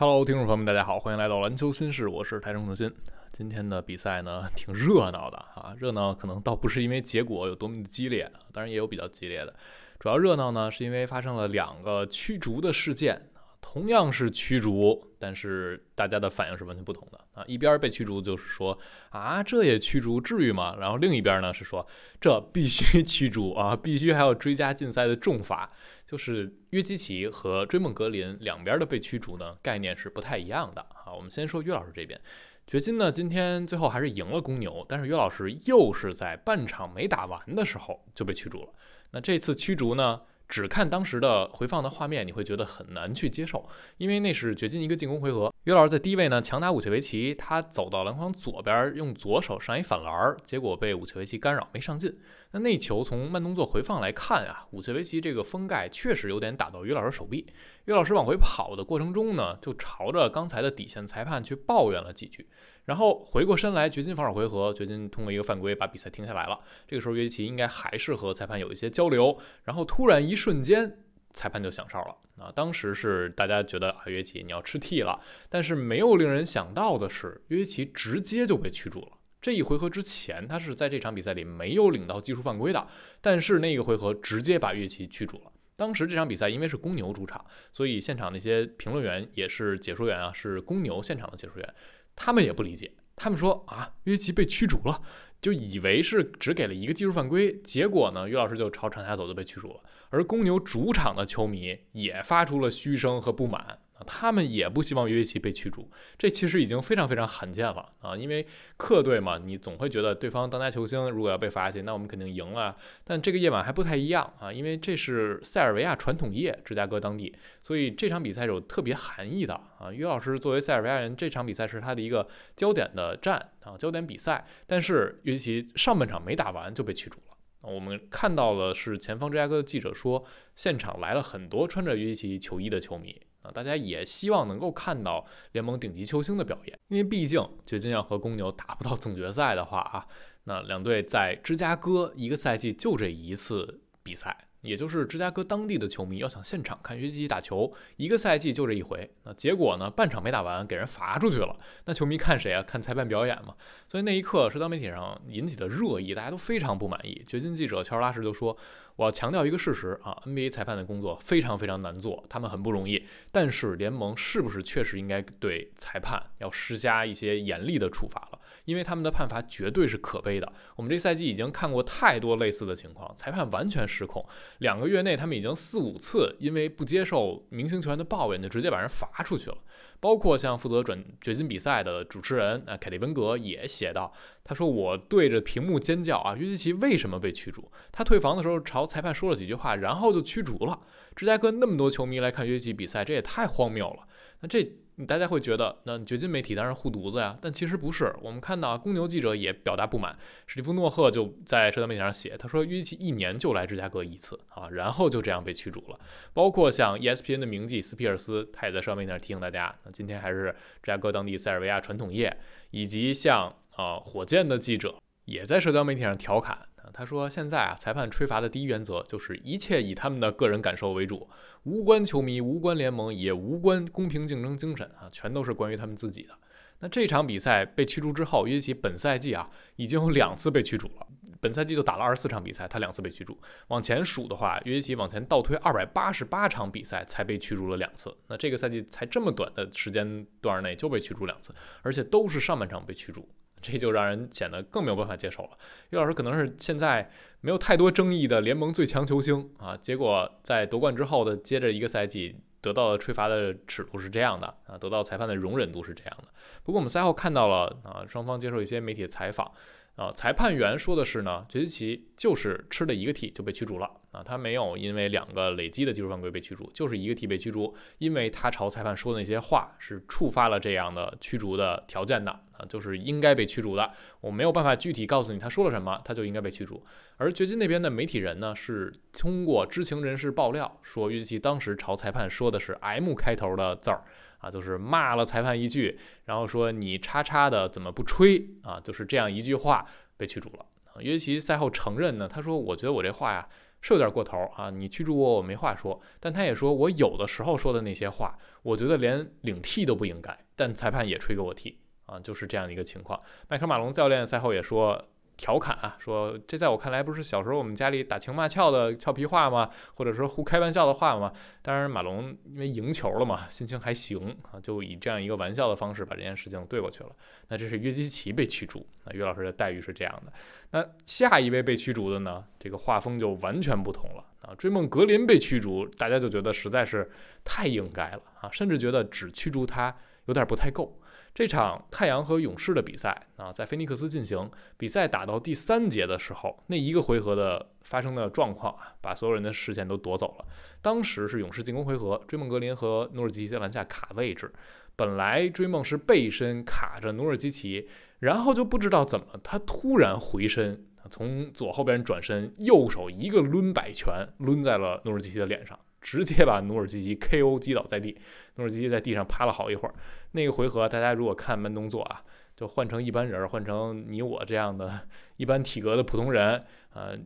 Hello，听众朋友们，大家好，欢迎来到篮球新事，我是台中的新。今天的比赛呢，挺热闹的啊，热闹可能倒不是因为结果有多么的激烈，当然也有比较激烈的，主要热闹呢是因为发生了两个驱逐的事件。同样是驱逐，但是大家的反应是完全不同的啊！一边被驱逐就是说啊，这也驱逐，至于吗？然后另一边呢是说这必须驱逐啊，必须还要追加禁赛的重罚。就是约基奇和追梦格林两边的被驱逐呢，概念是不太一样的啊。我们先说约老师这边，掘金呢今天最后还是赢了公牛，但是约老师又是在半场没打完的时候就被驱逐了。那这次驱逐呢？只看当时的回放的画面，你会觉得很难去接受，因为那是掘金一个进攻回合。约老师在低位呢，强打武切维奇，他走到篮筐左边，用左手上一反篮，结果被武切维奇干扰，没上进。那那球从慢动作回放来看啊，武切维奇这个封盖确实有点打到约老师手臂。约老师往回跑的过程中呢，就朝着刚才的底线裁判去抱怨了几句。然后回过身来，掘金防守回合，掘金通过一个犯规把比赛停下来了。这个时候约基奇应该还是和裁判有一些交流，然后突然一瞬间，裁判就响哨了啊！当时是大家觉得啊，约基奇你要吃 T 了，但是没有令人想到的是，约基奇直接就被驱逐了。这一回合之前，他是在这场比赛里没有领到技术犯规的，但是那个回合直接把约基奇驱逐了。当时这场比赛因为是公牛主场，所以现场那些评论员也是解说员啊，是公牛现场的解说员。他们也不理解，他们说啊，约基被驱逐了，就以为是只给了一个技术犯规，结果呢，于老师就朝场下走就被驱逐了。而公牛主场的球迷也发出了嘘声和不满。他们也不希望约基奇被驱逐，这其实已经非常非常罕见了啊！因为客队嘛，你总会觉得对方当家球星如果要被罚下，那我们肯定赢了。但这个夜晚还不太一样啊，因为这是塞尔维亚传统夜，芝加哥当地，所以这场比赛有特别含义的啊。约老师作为塞尔维亚人，这场比赛是他的一个焦点的战啊，焦点比赛。但是约基奇上半场没打完就被驱逐了。我们看到了是前方芝加哥的记者说，现场来了很多穿着约基奇球衣的球迷。啊，大家也希望能够看到联盟顶级球星的表演，因为毕竟掘金要和公牛打不到总决赛的话啊，那两队在芝加哥一个赛季就这一次比赛。也就是芝加哥当地的球迷要想现场看约基奇打球，一个赛季就这一回。那结果呢？半场没打完，给人罚出去了。那球迷看谁啊？看裁判表演嘛。所以那一刻，社交媒体上引起的热议，大家都非常不满意。掘金记者乔尔拉什就说：“我要强调一个事实啊，NBA 裁判的工作非常非常难做，他们很不容易。但是联盟是不是确实应该对裁判要施加一些严厉的处罚了？因为他们的判罚绝对是可悲的。我们这赛季已经看过太多类似的情况，裁判完全失控。”两个月内，他们已经四五次因为不接受明星球员的抱怨，就直接把人罚出去了。包括像负责转掘金比赛的主持人啊，凯利温格也写道：“他说我对着屏幕尖叫啊，约基奇为什么被驱逐？他退房的时候朝裁判说了几句话，然后就驱逐了。芝加哥那么多球迷来看约基奇比赛，这也太荒谬了。那这。”大家会觉得，那掘金媒体当然护犊子呀，但其实不是。我们看到公牛记者也表达不满，史蒂夫诺赫就在社交媒体上写，他说约基奇一年就来芝加哥一次啊，然后就这样被驱逐了。包括像 ESPN 的名记斯皮尔斯，他也在社交媒体上提醒大家，那今天还是芝加哥当地塞尔维亚传统夜，以及像啊火箭的记者也在社交媒体上调侃。他说：“现在啊，裁判吹罚的第一原则就是一切以他们的个人感受为主，无关球迷，无关联盟，也无关公平竞争精神啊，全都是关于他们自己的。那这场比赛被驱逐之后，约基奇本赛季啊已经有两次被驱逐了。本赛季就打了二十四场比赛，他两次被驱逐。往前数的话，约基奇往前倒推二百八十八场比赛才被驱逐了两次。那这个赛季才这么短的时间段内就被驱逐两次，而且都是上半场被驱逐。”这就让人显得更没有办法接受了。于老师可能是现在没有太多争议的联盟最强球星啊，结果在夺冠之后的接着一个赛季得到的吹罚的尺度是这样的啊，得到裁判的容忍度是这样的。不过我们赛后看到了啊，双方接受一些媒体采访。啊，裁判员说的是呢，杰基奇就是吃了一个 T 就被驱逐了啊，他没有因为两个累积的技术犯规被驱逐，就是一个 T 被驱逐，因为他朝裁判说的那些话是触发了这样的驱逐的条件的啊，就是应该被驱逐的。我没有办法具体告诉你他说了什么，他就应该被驱逐。而掘金那边的媒体人呢，是通过知情人士爆料说，约基奇当时朝裁判说的是 M 开头的字儿。啊，就是骂了裁判一句，然后说你叉叉的怎么不吹啊？就是这样一句话被驱逐了。约基奇赛后承认呢，他说我觉得我这话呀是有点过头啊！你驱逐我，我没话说。但他也说我有的时候说的那些话，我觉得连领替都不应该，但裁判也吹给我替啊，就是这样的一个情况。麦克马龙教练赛后也说。调侃啊，说这在我看来不是小时候我们家里打情骂俏的俏皮话吗？或者说互开玩笑的话吗？当然，马龙因为赢球了嘛，心情还行啊，就以这样一个玩笑的方式把这件事情对过去了。那这是约基奇被驱逐，那约老师的待遇是这样的。那下一位被驱逐的呢？这个画风就完全不同了啊！追梦格林被驱逐，大家就觉得实在是太应该了啊，甚至觉得只驱逐他有点不太够。这场太阳和勇士的比赛啊，在菲尼克斯进行。比赛打到第三节的时候，那一个回合的发生的状况啊，把所有人的视线都夺走了。当时是勇士进攻回合，追梦格林和努尔基奇在篮下卡位置。本来追梦是背身卡着努尔基奇，然后就不知道怎么他突然回身，从左后边转身，右手一个抡摆拳，抡在了努尔基奇的脸上。直接把努尔基奇 KO 击倒在地，努尔基奇在地上趴了好一会儿。那个回合，大家如果看慢动作啊，就换成一般人，换成你我这样的一般体格的普通人，呃，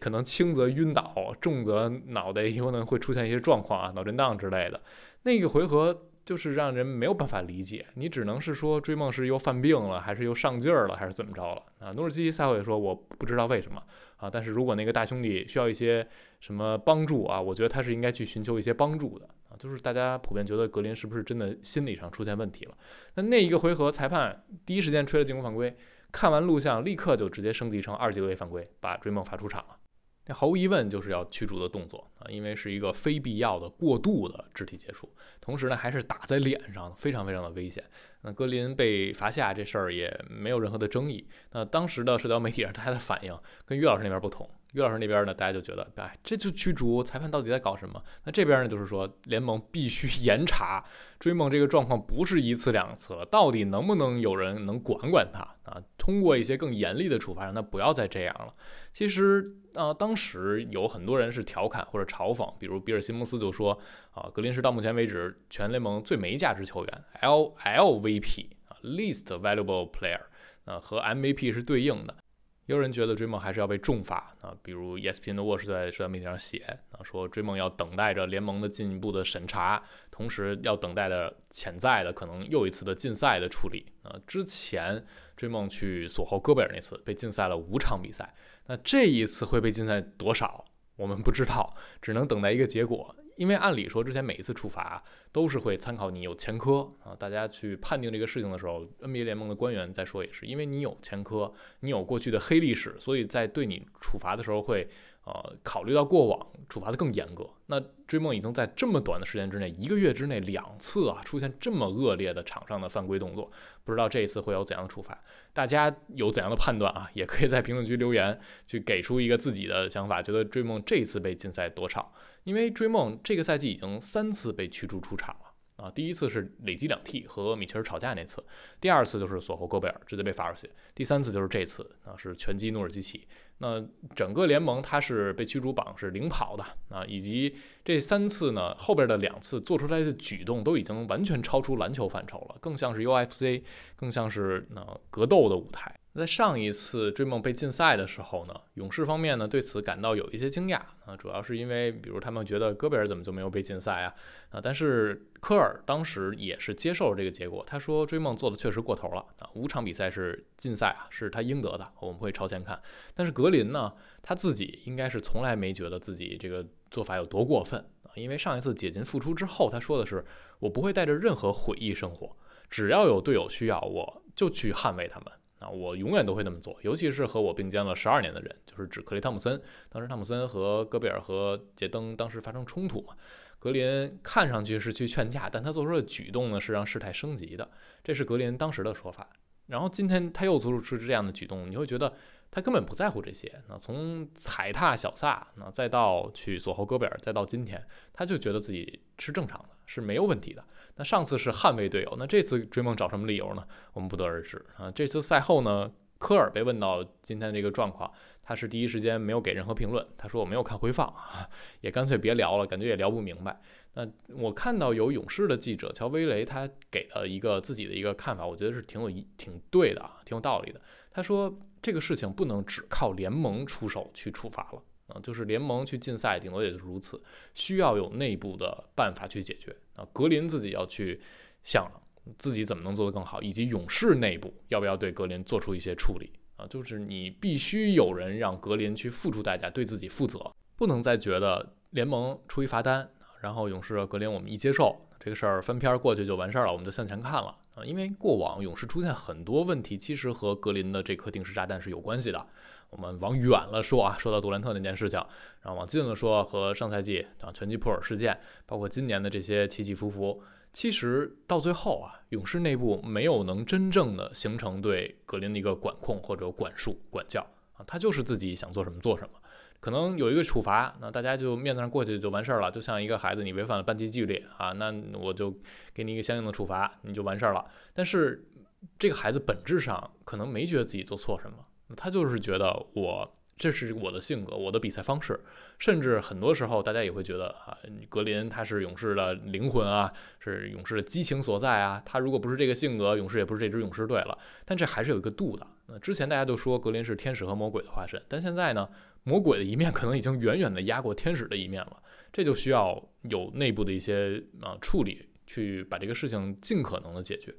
可能轻则晕倒，重则脑袋有可能会出现一些状况啊，脑震荡之类的。那个回合。就是让人没有办法理解，你只能是说追梦是又犯病了，还是又上劲儿了，还是怎么着了啊？努尔基奇赛后也说我不知道为什么啊，但是如果那个大兄弟需要一些什么帮助啊，我觉得他是应该去寻求一些帮助的啊。就是大家普遍觉得格林是不是真的心理上出现问题了？那那一个回合，裁判第一时间吹了进攻犯规，看完录像立刻就直接升级成二级位犯规，把追梦罚出场了。那毫无疑问就是要驱逐的动作啊，因为是一个非必要的过度的肢体接触，同时呢还是打在脸上，非常非常的危险。那格林被罚下这事儿也没有任何的争议。那当时的社交媒体上大家的反应跟岳老师那边不同。于老师那边呢，大家就觉得，哎，这就驱逐裁判到底在搞什么？那这边呢，就是说联盟必须 严查追梦这个状况，不是一次两次了，到底能不能有人能管管他啊？通过一些更严厉的处罚，让他不要再这样了。其实啊，当时有很多人是调侃或者嘲讽，比如比尔·西蒙斯就说啊，格林是到目前为止全联盟最没价值球员，L LVP 啊，Least Valuable Player，啊，和 MVP 是对应的。也有人觉得追梦还是要被重罚啊，比如 ESPN 的沃什在社交媒体上写啊，说追梦要等待着联盟的进一步的审查，同时要等待着潜在的可能又一次的禁赛的处理啊。之前追梦去锁喉戈贝尔那次被禁赛了五场比赛，那这一次会被禁赛多少，我们不知道，只能等待一个结果。因为按理说，之前每一次处罚都是会参考你有前科啊。大家去判定这个事情的时候，NBA 联盟的官员在说也是，因为你有前科，你有过去的黑历史，所以在对你处罚的时候会。呃，考虑到过往处罚的更严格，那追梦已经在这么短的时间之内，一个月之内两次啊，出现这么恶劣的场上的犯规动作，不知道这一次会有怎样的处罚？大家有怎样的判断啊？也可以在评论区留言，去给出一个自己的想法，觉得追梦这一次被禁赛多少？因为追梦这个赛季已经三次被驱逐出场了啊，第一次是累积两 T 和米切尔吵架那次，第二次就是索霍戈贝尔直接被罚出去，第三次就是这次啊，是拳击诺尔基奇。那整个联盟他是被驱逐榜是领跑的啊，以及这三次呢后边的两次做出来的举动都已经完全超出篮球范畴了，更像是 UFC，更像是那格斗的舞台。在上一次追梦被禁赛的时候呢，勇士方面呢对此感到有一些惊讶啊，主要是因为比如他们觉得戈贝尔怎么就没有被禁赛啊啊，但是科尔当时也是接受了这个结果，他说追梦做的确实过头了啊，五场比赛是禁赛啊，是他应得的，我们会朝前看。但是格林呢，他自己应该是从来没觉得自己这个做法有多过分啊，因为上一次解禁复出之后，他说的是我不会带着任何悔意生活，只要有队友需要，我就去捍卫他们。啊，我永远都会那么做，尤其是和我并肩了十二年的人，就是指克雷汤姆森。当时汤姆森和戈贝尔和杰登当时发生冲突嘛，格林看上去是去劝架，但他做出的举动呢是让事态升级的，这是格林当时的说法。然后今天他又做出这样的举动，你会觉得他根本不在乎这些。那从踩踏小萨，那再到去锁喉戈贝尔，再到今天，他就觉得自己是正常的，是没有问题的。那上次是捍卫队友，那这次追梦找什么理由呢？我们不得而知啊。这次赛后呢，科尔被问到今天这个状况，他是第一时间没有给任何评论。他说我没有看回放啊，也干脆别聊了，感觉也聊不明白。那我看到有勇士的记者乔威雷，他给了一个自己的一个看法，我觉得是挺有一挺对的啊，挺有道理的。他说这个事情不能只靠联盟出手去处罚了啊，就是联盟去禁赛，顶多也就是如此，需要有内部的办法去解决啊。格林自己要去想自己怎么能做得更好，以及勇士内部要不要对格林做出一些处理啊，就是你必须有人让格林去付出代价，对自己负责，不能再觉得联盟出一罚单，然后勇士格林我们一接受这个事儿翻篇过去就完事儿了，我们就向前看了。啊，因为过往勇士出现很多问题，其实和格林的这颗定时炸弹是有关系的。我们往远了说啊，说到杜兰特那件事情，然后往近了说和上赛季啊拳击普尔事件，包括今年的这些起起伏伏，其实到最后啊，勇士内部没有能真正的形成对格林的一个管控或者管束、管教啊，他就是自己想做什么做什么。可能有一个处罚，那大家就面子上过去就完事儿了，就像一个孩子，你违反了班级纪律啊，那我就给你一个相应的处罚，你就完事儿了。但是这个孩子本质上可能没觉得自己做错什么，他就是觉得我这是我的性格，我的比赛方式，甚至很多时候大家也会觉得啊，格林他是勇士的灵魂啊，是勇士的激情所在啊，他如果不是这个性格，勇士也不是这支勇士队了。但这还是有一个度的。那之前大家都说格林是天使和魔鬼的化身，但现在呢？魔鬼的一面可能已经远远的压过天使的一面了，这就需要有内部的一些啊处理，去把这个事情尽可能的解决。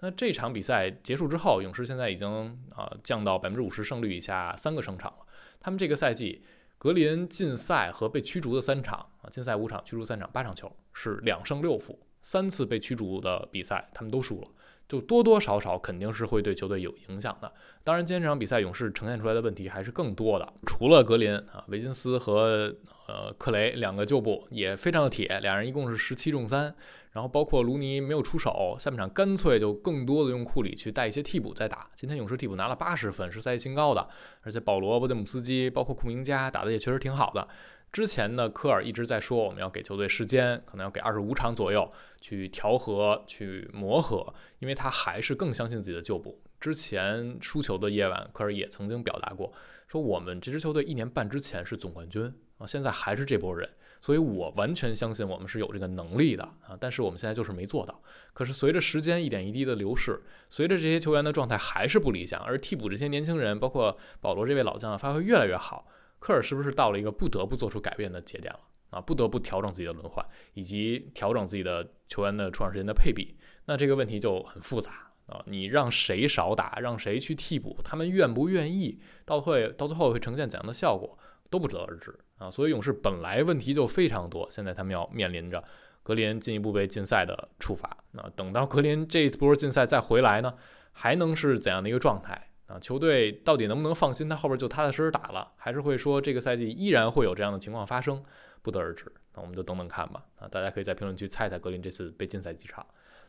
那这场比赛结束之后，勇士现在已经啊降到百分之五十胜率以下三个胜场了。他们这个赛季格林禁赛和被驱逐的三场啊，禁赛五场，驱逐三场，八场球是两胜六负，三次被驱逐的比赛他们都输了。就多多少少肯定是会对球队有影响的。当然，今天这场比赛勇士呈现出来的问题还是更多的。除了格林啊，维金斯和呃克雷两个旧部也非常的铁，两人一共是十七中三。然后包括卢尼没有出手，下半场干脆就更多的用库里去带一些替补在打。今天勇士替补拿了八十分，是赛季新高的。而且保罗、波德姆斯基，包括库明加打的也确实挺好的。之前呢，科尔一直在说我们要给球队时间，可能要给二十五场左右去调和、去磨合，因为他还是更相信自己的旧部。之前输球的夜晚，科尔也曾经表达过，说我们这支球队一年半之前是总冠军啊，现在还是这波人，所以我完全相信我们是有这个能力的啊。但是我们现在就是没做到。可是随着时间一点一滴的流逝，随着这些球员的状态还是不理想，而替补这些年轻人，包括保罗这位老将发挥越来越好。科尔是不是到了一个不得不做出改变的节点了啊？不得不调整自己的轮换，以及调整自己的球员的出场时间的配比。那这个问题就很复杂啊！你让谁少打，让谁去替补，他们愿不愿意？到会到最后会呈现怎样的效果，都不得而知啊！所以勇士本来问题就非常多，现在他们要面临着格林进一步被禁赛的处罚。那等到格林这一波禁赛再回来呢，还能是怎样的一个状态？啊，球队到底能不能放心他后边就踏踏实实打了，还是会说这个赛季依然会有这样的情况发生，不得而知。那我们就等等看吧。啊，大家可以在评论区猜猜格林这次被禁赛几场。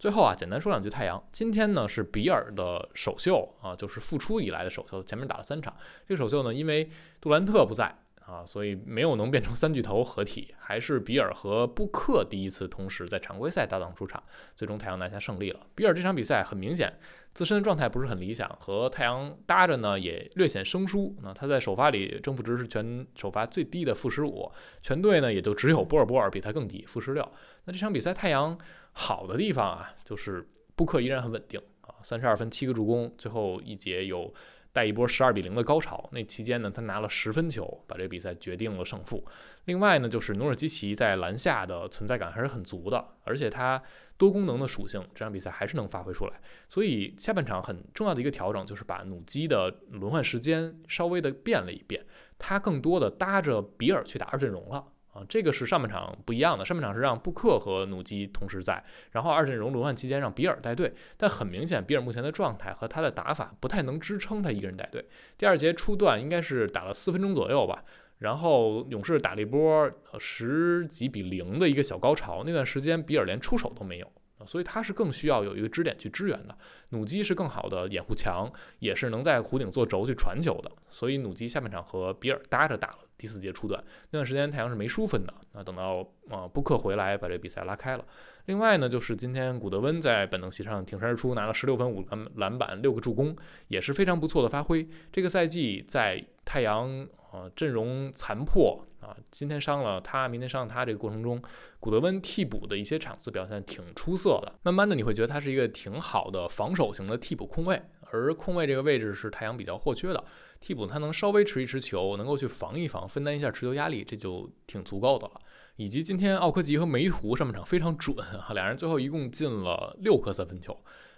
最后啊，简单说两句太阳。今天呢是比尔的首秀啊，就是复出以来的首秀，前面打了三场。这个首秀呢，因为杜兰特不在啊，所以没有能变成三巨头合体，还是比尔和布克第一次同时在常规赛搭档出场，最终太阳拿下胜利了。比尔这场比赛很明显。自身的状态不是很理想，和太阳搭着呢也略显生疏。那他在首发里正负值是全首发最低的负十五，全队呢也就只有波尔波尔比他更低，负十六。那这场比赛太阳好的地方啊，就是布克依然很稳定啊，三十二分七个助攻，最后一节有。带一波十二比零的高潮，那期间呢，他拿了十分球，把这个比赛决定了胜负。另外呢，就是努尔基奇在篮下的存在感还是很足的，而且他多功能的属性，这场比赛还是能发挥出来。所以下半场很重要的一个调整就是把努基的轮换时间稍微的变了一变，他更多的搭着比尔去打二阵容了。啊，这个是上半场不一样的。上半场是让布克和努基同时在，然后二阵容轮换期间让比尔带队。但很明显，比尔目前的状态和他的打法不太能支撑他一个人带队。第二节初段应该是打了四分钟左右吧，然后勇士打了一波十几比零的一个小高潮。那段时间比尔连出手都没有，所以他是更需要有一个支点去支援的。努基是更好的掩护墙，也是能在弧顶做轴去传球的。所以努基下半场和比尔搭着打了。第四节初段那段时间，太阳是没输分的。那等到啊布克回来，把这个比赛拉开了。另外呢，就是今天古德温在本能席上挺身而出，拿了十六分、五篮篮板、六个助攻，也是非常不错的发挥。这个赛季在太阳啊阵容残破啊，今天伤了他，明天伤了他这个过程中，古德温替补的一些场次表现挺出色的。慢慢的你会觉得他是一个挺好的防守型的替补控卫。而空位这个位置是太阳比较或缺的，替补他能稍微持一持球，能够去防一防，分担一下持球压力，这就挺足够的了。以及今天奥科吉和梅图上半场非常准啊，两人最后一共进了六颗三分球。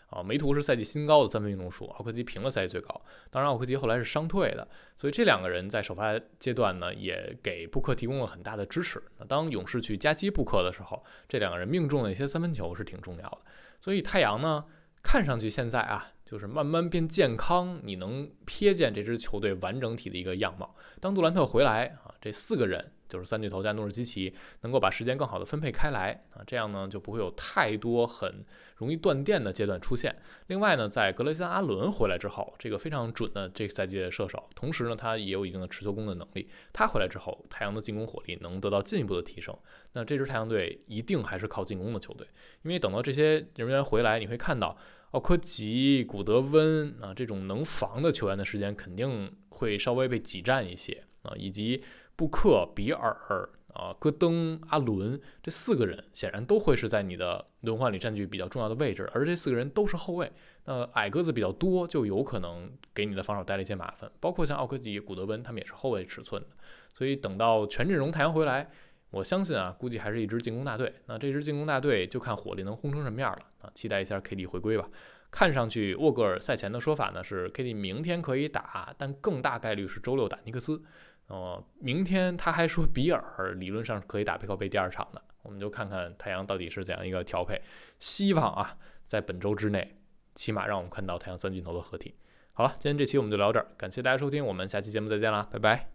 啊，梅图是赛季新高的三分命中数，奥科吉平了赛季最高。当然，奥科吉后来是伤退的，所以这两个人在首发阶段呢，也给布克提供了很大的支持。那当勇士去夹击布克的时候，这两个人命中的一些三分球是挺重要的。所以太阳呢，看上去现在啊，就是慢慢变健康，你能瞥见这支球队完整体的一个样貌。当杜兰特回来啊，这四个人。就是三巨头加诺尔基奇能够把时间更好的分配开来啊，这样呢就不会有太多很容易断电的阶段出现。另外呢，在格雷森阿伦回来之后，这个非常准的这个赛季的射手，同时呢他也有一定的持球攻的能力。他回来之后，太阳的进攻火力能得到进一步的提升。那这支太阳队一定还是靠进攻的球队，因为等到这些人员回来，你会看到奥科吉、古德温啊这种能防的球员的时间肯定会稍微被挤占一些啊，以及。布克、比尔啊、戈登、阿伦这四个人显然都会是在你的轮换里占据比较重要的位置，而这四个人都是后卫，那矮个子比较多，就有可能给你的防守带来一些麻烦。包括像奥科吉、古德温，他们也是后卫尺寸的。所以等到全阵容太阳回来，我相信啊，估计还是一支进攻大队。那这支进攻大队就看火力能轰成什么样了啊！期待一下 KD 回归吧。看上去沃格尔赛前的说法呢是 KD 明天可以打，但更大概率是周六打尼克斯。哦，明天他还说比尔理论上是可以打背靠背第二场的，我们就看看太阳到底是怎样一个调配。希望啊，在本周之内，起码让我们看到太阳三巨头的合体。好了，今天这期我们就聊这儿，感谢大家收听，我们下期节目再见啦，拜拜。